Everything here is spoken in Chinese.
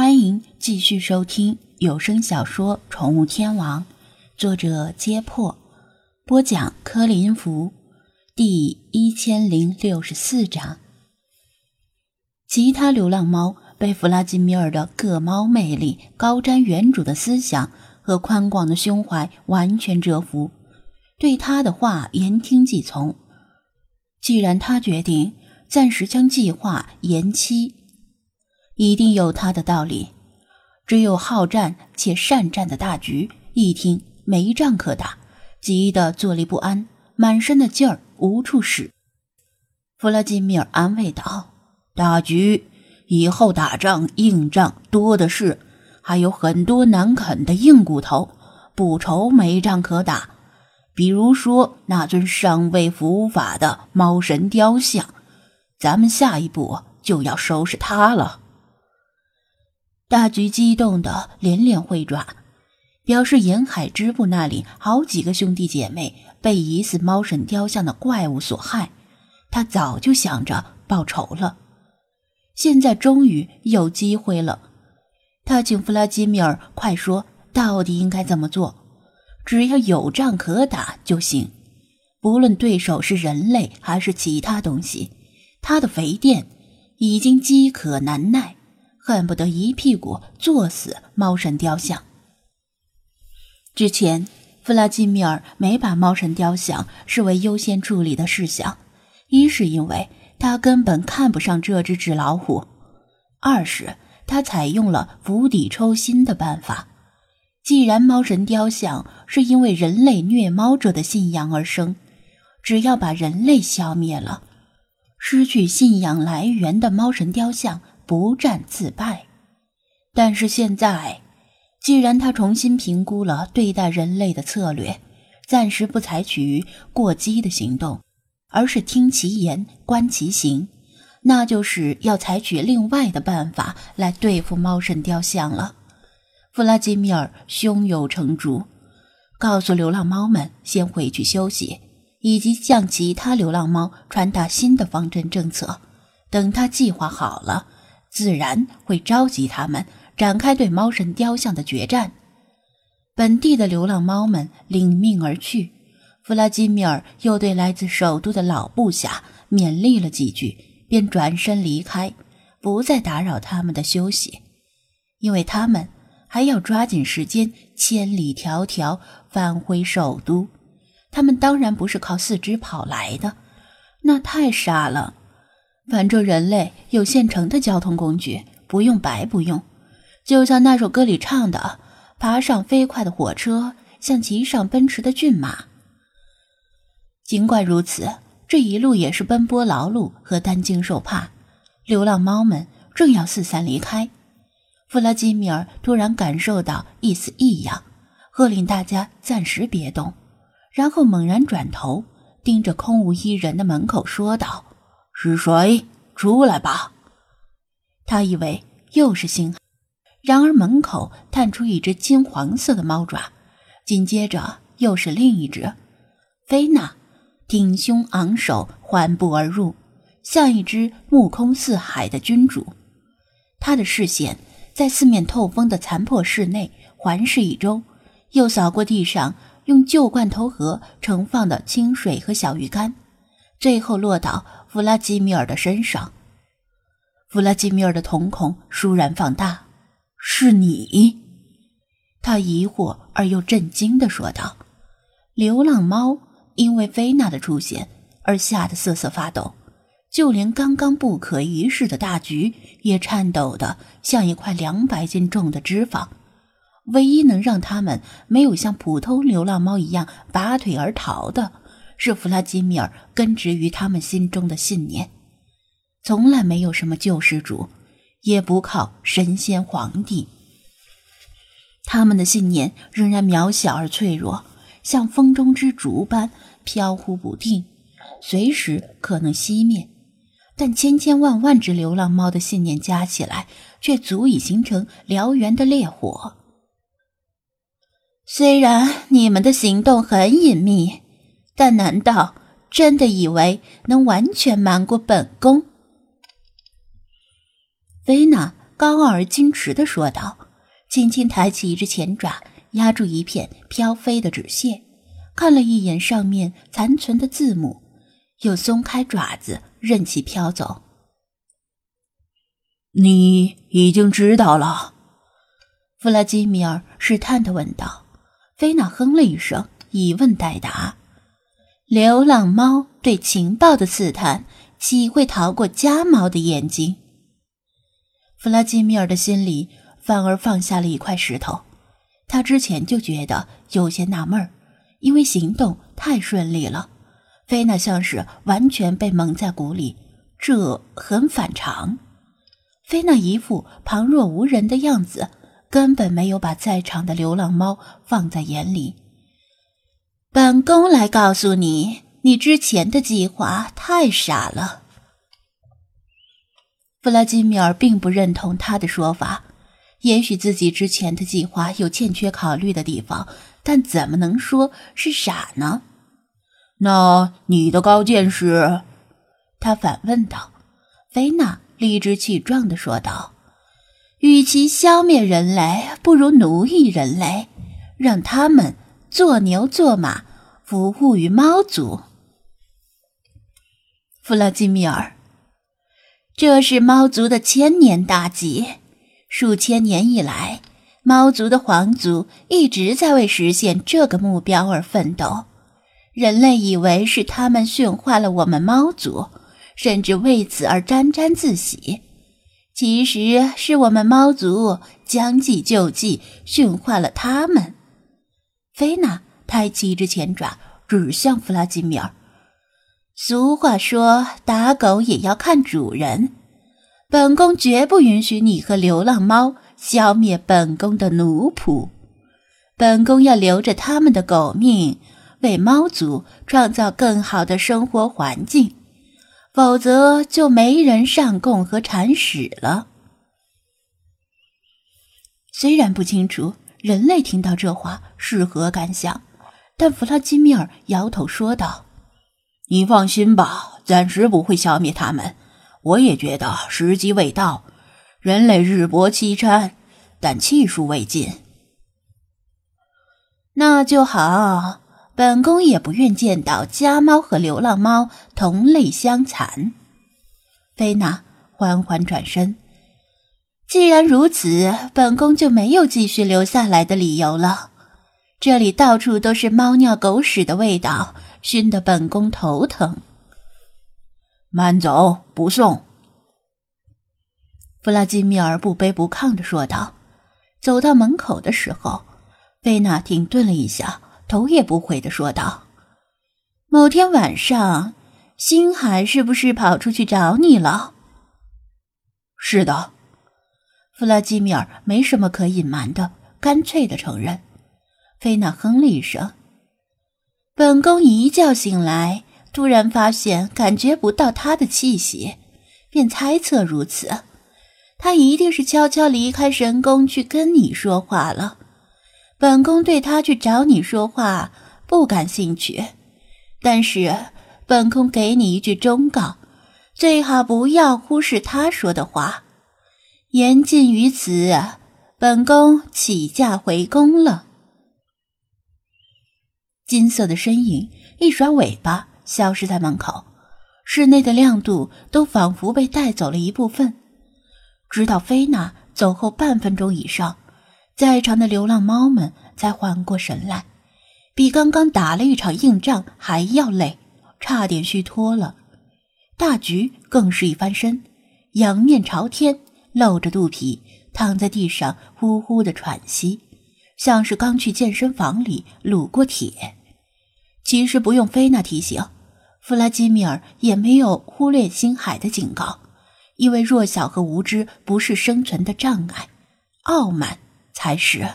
欢迎继续收听有声小说《宠物天王》，作者：揭破，播讲：柯林福，第一千零六十四章。其他流浪猫被弗拉基米尔的各猫魅力、高瞻远瞩的思想和宽广的胸怀完全折服，对他的话言听计从。既然他决定暂时将计划延期。一定有他的道理。只有好战且善战的大局一听没仗可打，急得坐立不安，满身的劲儿无处使。弗拉基米尔安慰道：“大橘，以后打仗硬仗多的是，还有很多难啃的硬骨头，不愁没仗可打。比如说那尊尚未伏法的猫神雕像，咱们下一步就要收拾它了。”大橘激动的连连挥爪，表示沿海支部那里好几个兄弟姐妹被疑似猫神雕像的怪物所害，他早就想着报仇了。现在终于有机会了，他请弗拉基米尔快说，到底应该怎么做？只要有仗可打就行，不论对手是人类还是其他东西，他的肥店已经饥渴难耐。恨不得一屁股坐死猫神雕像。之前，弗拉基米尔没把猫神雕像视为优先处理的事项，一是因为他根本看不上这只纸老虎，二是他采用了釜底抽薪的办法。既然猫神雕像是因为人类虐猫者的信仰而生，只要把人类消灭了，失去信仰来源的猫神雕像。不战自败，但是现在，既然他重新评估了对待人类的策略，暂时不采取过激的行动，而是听其言观其行，那就是要采取另外的办法来对付猫神雕像了。弗拉基米尔胸有成竹，告诉流浪猫们先回去休息，以及向其他流浪猫传达新的方针政策。等他计划好了。自然会召集他们展开对猫神雕像的决战。本地的流浪猫们领命而去。弗拉基米尔又对来自首都的老部下勉励了几句，便转身离开，不再打扰他们的休息，因为他们还要抓紧时间千里迢迢返回首都。他们当然不是靠四肢跑来的，那太傻了。反正人类有现成的交通工具，不用白不用。就像那首歌里唱的：“爬上飞快的火车，像骑上奔驰的骏马。”尽管如此，这一路也是奔波劳碌和担惊受怕。流浪猫们正要四散离开，弗拉基米尔突然感受到一丝异样，喝令大家暂时别动，然后猛然转头，盯着空无一人的门口说道。是谁？出来吧！他以为又是星海，然而门口探出一只金黄色的猫爪，紧接着又是另一只。菲娜挺胸昂首，缓步而入，像一只目空四海的君主。他的视线在四面透风的残破室内环视一周，又扫过地上用旧罐头盒盛放的清水和小鱼干。最后落到弗拉基米尔的身上，弗拉基米尔的瞳孔倏然放大。“是你？”他疑惑而又震惊地说道。流浪猫因为菲娜的出现而吓得瑟瑟发抖，就连刚刚不可一世的大橘也颤抖得像一块两百斤重的脂肪。唯一能让他们没有像普通流浪猫一样拔腿而逃的。是弗拉基米尔根植于他们心中的信念，从来没有什么救世主，也不靠神仙皇帝。他们的信念仍然渺小而脆弱，像风中之烛般飘忽不定，随时可能熄灭。但千千万万只流浪猫的信念加起来，却足以形成燎原的烈火。虽然你们的行动很隐秘。但难道真的以为能完全瞒过本宫？菲娜高傲而矜持的说道，轻轻抬起一只前爪，压住一片飘飞的纸屑，看了一眼上面残存的字母，又松开爪子，任其飘走。你已经知道了，弗拉基米尔试探的问道。菲娜哼了一声，以问代答。流浪猫对情报的刺探，岂会逃过家猫的眼睛？弗拉基米尔的心里反而放下了一块石头。他之前就觉得有些纳闷儿，因为行动太顺利了，菲娜像是完全被蒙在鼓里，这很反常。菲娜一副旁若无人的样子，根本没有把在场的流浪猫放在眼里。本宫来告诉你，你之前的计划太傻了。弗拉基米尔并不认同他的说法，也许自己之前的计划有欠缺考虑的地方，但怎么能说是傻呢？那你的高见是？他反问道。菲娜。理直气壮地说道：“与其消灭人类，不如奴役人类，让他们做牛做马，服务于猫族。”弗拉基米尔，这是猫族的千年大计。数千年以来，猫族的皇族一直在为实现这个目标而奋斗。人类以为是他们驯化了我们猫族。甚至为此而沾沾自喜，其实是我们猫族将计就计，驯化了他们。菲娜抬起一只前爪，指向弗拉基米尔。俗话说：“打狗也要看主人。”本宫绝不允许你和流浪猫消灭本宫的奴仆。本宫要留着他们的狗命，为猫族创造更好的生活环境。否则就没人上供和铲屎了。虽然不清楚人类听到这话是何感想，但弗拉基米尔摇头说道：“你放心吧，暂时不会消灭他们。我也觉得时机未到。人类日薄西山，但气数未尽。那就好。”本宫也不愿见到家猫和流浪猫同类相残。菲娜缓缓转身。既然如此，本宫就没有继续留下来的理由了。这里到处都是猫尿狗屎的味道，熏得本宫头疼。慢走，不送。弗拉基米尔不卑不亢的说道。走到门口的时候，贝娜停顿了一下。头也不回的说道：“某天晚上，星海是不是跑出去找你了？”“是的。”弗拉基米尔没什么可隐瞒的，干脆的承认。菲娜哼了一声。本宫一觉醒来，突然发现感觉不到他的气息，便猜测如此。他一定是悄悄离开神宫去跟你说话了。本宫对他去找你说话不感兴趣，但是本宫给你一句忠告，最好不要忽视他说的话。言尽于此，本宫起驾回宫了。金色的身影一甩尾巴，消失在门口，室内的亮度都仿佛被带走了一部分。直到菲娜走后半分钟以上。在场的流浪猫们才缓过神来，比刚刚打了一场硬仗还要累，差点虚脱了。大橘更是一翻身，仰面朝天，露着肚皮躺在地上，呼呼的喘息，像是刚去健身房里撸过铁。其实不用菲娜提醒，弗拉基米尔也没有忽略星海的警告，因为弱小和无知不是生存的障碍，傲慢。才是。